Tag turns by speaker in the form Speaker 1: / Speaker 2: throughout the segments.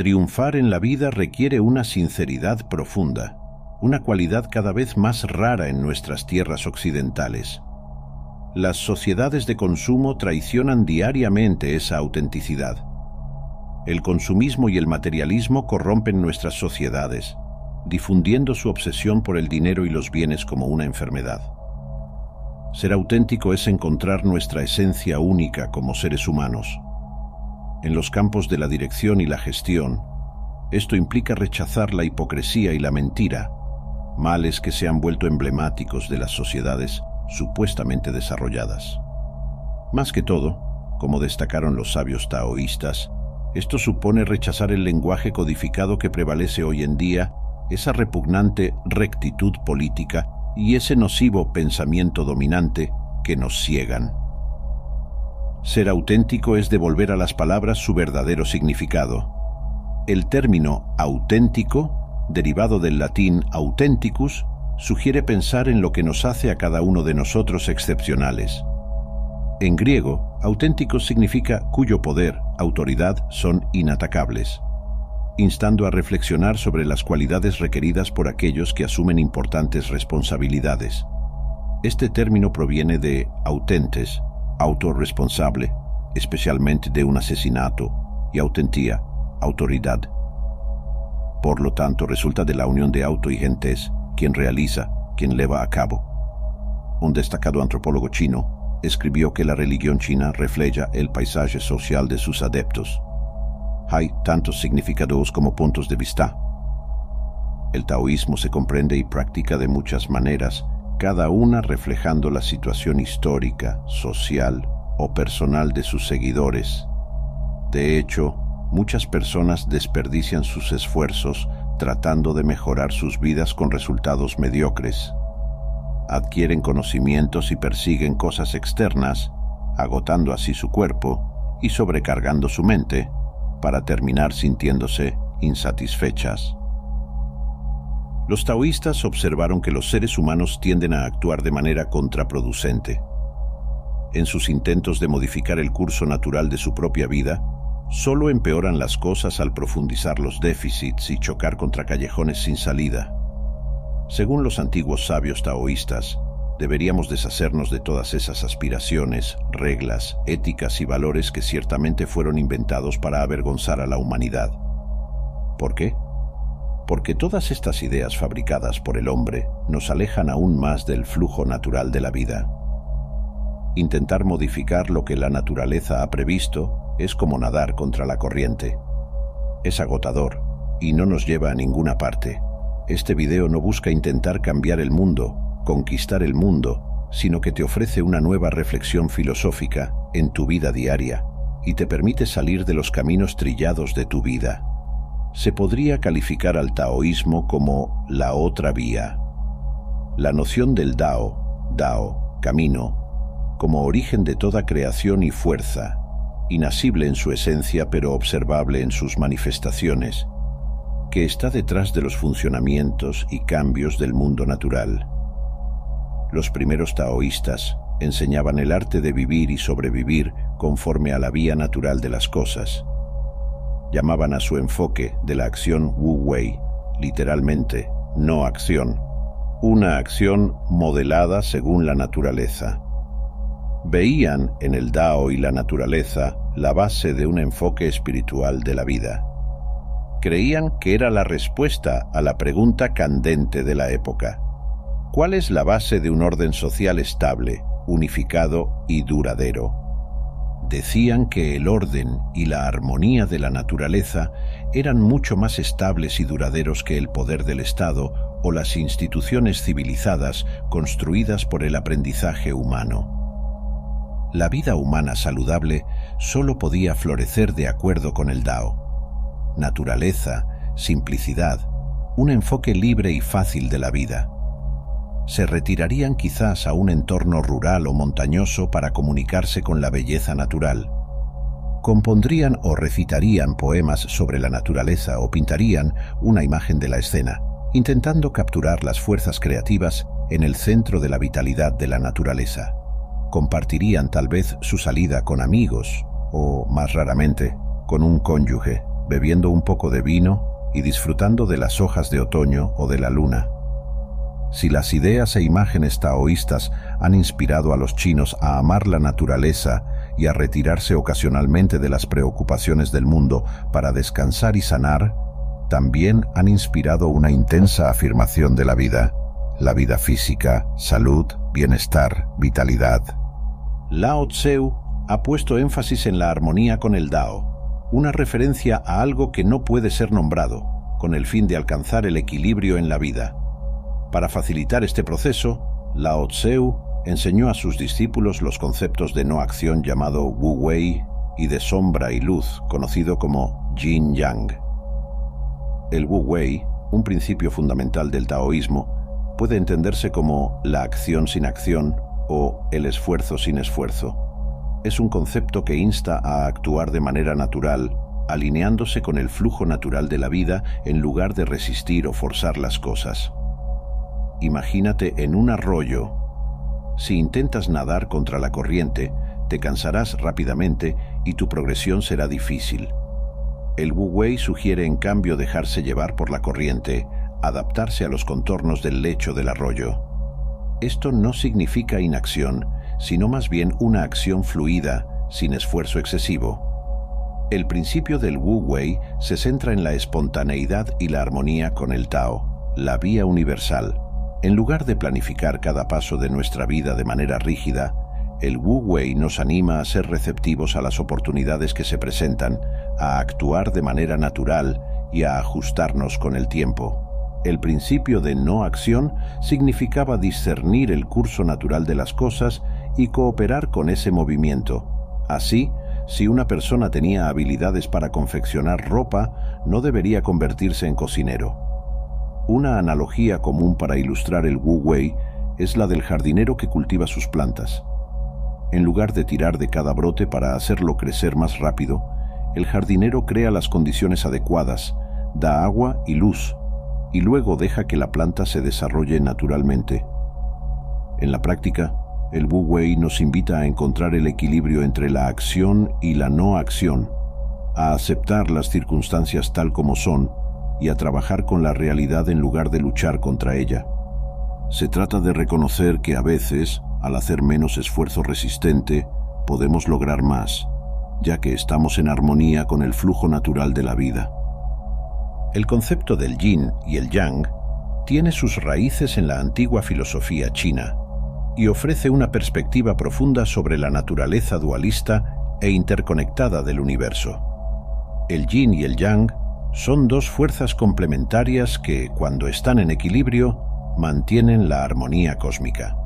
Speaker 1: Triunfar en la vida requiere una sinceridad profunda, una cualidad cada vez más rara en nuestras tierras occidentales. Las sociedades de consumo traicionan diariamente esa autenticidad. El consumismo y el materialismo corrompen nuestras sociedades, difundiendo su obsesión por el dinero y los bienes como una enfermedad. Ser auténtico es encontrar nuestra esencia única como seres humanos. En los campos de la dirección y la gestión, esto implica rechazar la hipocresía y la mentira, males que se han vuelto emblemáticos de las sociedades supuestamente desarrolladas. Más que todo, como destacaron los sabios taoístas, esto supone rechazar el lenguaje codificado que prevalece hoy en día, esa repugnante rectitud política y ese nocivo pensamiento dominante que nos ciegan. Ser auténtico es devolver a las palabras su verdadero significado. El término auténtico, derivado del latín authenticus, sugiere pensar en lo que nos hace a cada uno de nosotros excepcionales. En griego, auténtico significa cuyo poder, autoridad son inatacables instando a reflexionar sobre las cualidades requeridas por aquellos que asumen importantes responsabilidades. Este término proviene de autentes, autorresponsable, especialmente de un asesinato, y autentía, autoridad. Por lo tanto, resulta de la unión de auto y gentes, quien realiza, quien lleva a cabo. Un destacado antropólogo chino escribió que la religión china refleja el paisaje social de sus adeptos hay tantos significados como puntos de vista. El taoísmo se comprende y practica de muchas maneras, cada una reflejando la situación histórica, social o personal de sus seguidores. De hecho, muchas personas desperdician sus esfuerzos tratando de mejorar sus vidas con resultados mediocres. Adquieren conocimientos y persiguen cosas externas, agotando así su cuerpo y sobrecargando su mente, para terminar sintiéndose insatisfechas. Los taoístas observaron que los seres humanos tienden a actuar de manera contraproducente. En sus intentos de modificar el curso natural de su propia vida, solo empeoran las cosas al profundizar los déficits y chocar contra callejones sin salida. Según los antiguos sabios taoístas, deberíamos deshacernos de todas esas aspiraciones, reglas, éticas y valores que ciertamente fueron inventados para avergonzar a la humanidad. ¿Por qué? Porque todas estas ideas fabricadas por el hombre nos alejan aún más del flujo natural de la vida. Intentar modificar lo que la naturaleza ha previsto es como nadar contra la corriente. Es agotador y no nos lleva a ninguna parte. Este video no busca intentar cambiar el mundo, conquistar el mundo, sino que te ofrece una nueva reflexión filosófica en tu vida diaria y te permite salir de los caminos trillados de tu vida. Se podría calificar al taoísmo como la otra vía. La noción del Dao, Dao, camino, como origen de toda creación y fuerza, inasible en su esencia pero observable en sus manifestaciones, que está detrás de los funcionamientos y cambios del mundo natural. Los primeros taoístas enseñaban el arte de vivir y sobrevivir conforme a la vía natural de las cosas. Llamaban a su enfoque de la acción Wu Wei, literalmente, no acción, una acción modelada según la naturaleza. Veían en el Dao y la naturaleza la base de un enfoque espiritual de la vida. Creían que era la respuesta a la pregunta candente de la época. ¿Cuál es la base de un orden social estable, unificado y duradero? Decían que el orden y la armonía de la naturaleza eran mucho más estables y duraderos que el poder del Estado o las instituciones civilizadas construidas por el aprendizaje humano. La vida humana saludable sólo podía florecer de acuerdo con el Dao. Naturaleza, simplicidad, un enfoque libre y fácil de la vida se retirarían quizás a un entorno rural o montañoso para comunicarse con la belleza natural. Compondrían o recitarían poemas sobre la naturaleza o pintarían una imagen de la escena, intentando capturar las fuerzas creativas en el centro de la vitalidad de la naturaleza. Compartirían tal vez su salida con amigos o, más raramente, con un cónyuge, bebiendo un poco de vino y disfrutando de las hojas de otoño o de la luna. Si las ideas e imágenes taoístas han inspirado a los chinos a amar la naturaleza y a retirarse ocasionalmente de las preocupaciones del mundo para descansar y sanar, también han inspirado una intensa afirmación de la vida, la vida física, salud, bienestar, vitalidad. Lao Tseu ha puesto énfasis en la armonía con el Dao, una referencia a algo que no puede ser nombrado, con el fin de alcanzar el equilibrio en la vida. Para facilitar este proceso, Lao Tseu enseñó a sus discípulos los conceptos de no acción llamado Wu Wei y de sombra y luz, conocido como Yin Yang. El Wu Wei, un principio fundamental del taoísmo, puede entenderse como la acción sin acción o el esfuerzo sin esfuerzo. Es un concepto que insta a actuar de manera natural, alineándose con el flujo natural de la vida en lugar de resistir o forzar las cosas. Imagínate en un arroyo. Si intentas nadar contra la corriente, te cansarás rápidamente y tu progresión será difícil. El Wu Wei sugiere en cambio dejarse llevar por la corriente, adaptarse a los contornos del lecho del arroyo. Esto no significa inacción, sino más bien una acción fluida, sin esfuerzo excesivo. El principio del Wu Wei se centra en la espontaneidad y la armonía con el Tao, la vía universal. En lugar de planificar cada paso de nuestra vida de manera rígida, el Wu Wei nos anima a ser receptivos a las oportunidades que se presentan, a actuar de manera natural y a ajustarnos con el tiempo. El principio de no acción significaba discernir el curso natural de las cosas y cooperar con ese movimiento. Así, si una persona tenía habilidades para confeccionar ropa, no debería convertirse en cocinero. Una analogía común para ilustrar el Wu Wei es la del jardinero que cultiva sus plantas. En lugar de tirar de cada brote para hacerlo crecer más rápido, el jardinero crea las condiciones adecuadas, da agua y luz, y luego deja que la planta se desarrolle naturalmente. En la práctica, el Wu Wei nos invita a encontrar el equilibrio entre la acción y la no acción, a aceptar las circunstancias tal como son y a trabajar con la realidad en lugar de luchar contra ella. Se trata de reconocer que a veces, al hacer menos esfuerzo resistente, podemos lograr más, ya que estamos en armonía con el flujo natural de la vida. El concepto del yin y el yang tiene sus raíces en la antigua filosofía china y ofrece una perspectiva profunda sobre la naturaleza dualista e interconectada del universo. El yin y el yang son dos fuerzas complementarias que, cuando están en equilibrio, mantienen la armonía cósmica.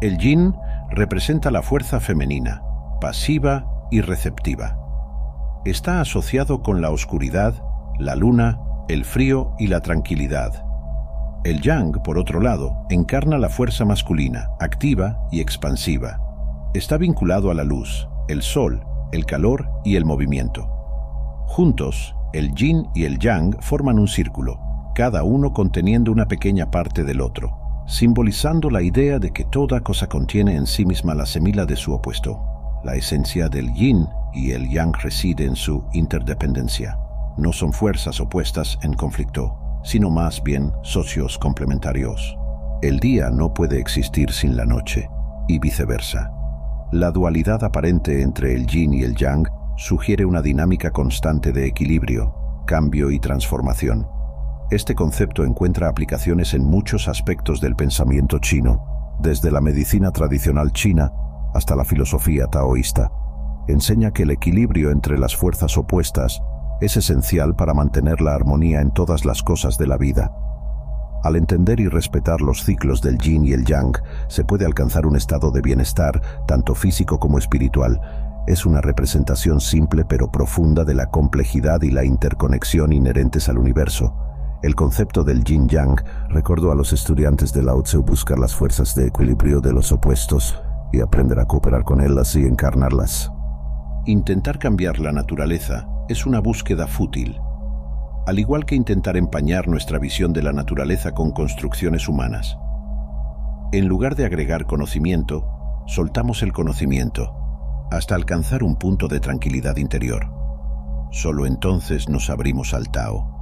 Speaker 1: El yin representa la fuerza femenina, pasiva y receptiva. Está asociado con la oscuridad, la luna, el frío y la tranquilidad. El yang, por otro lado, encarna la fuerza masculina, activa y expansiva. Está vinculado a la luz, el sol, el calor y el movimiento. Juntos, el yin y el yang forman un círculo, cada uno conteniendo una pequeña parte del otro, simbolizando la idea de que toda cosa contiene en sí misma la semilla de su opuesto. La esencia del yin y el yang reside en su interdependencia. No son fuerzas opuestas en conflicto, sino más bien socios complementarios. El día no puede existir sin la noche, y viceversa. La dualidad aparente entre el yin y el yang sugiere una dinámica constante de equilibrio, cambio y transformación. Este concepto encuentra aplicaciones en muchos aspectos del pensamiento chino, desde la medicina tradicional china hasta la filosofía taoísta. Enseña que el equilibrio entre las fuerzas opuestas es esencial para mantener la armonía en todas las cosas de la vida. Al entender y respetar los ciclos del yin y el yang, se puede alcanzar un estado de bienestar, tanto físico como espiritual, es una representación simple pero profunda de la complejidad y la interconexión inherentes al universo. El concepto del yin yang recordó a los estudiantes de Lao Tzu buscar las fuerzas de equilibrio de los opuestos y aprender a cooperar con ellas y encarnarlas. Intentar cambiar la naturaleza es una búsqueda fútil, al igual que intentar empañar nuestra visión de la naturaleza con construcciones humanas. En lugar de agregar conocimiento, soltamos el conocimiento hasta alcanzar un punto de tranquilidad interior. Solo entonces nos abrimos al Tao.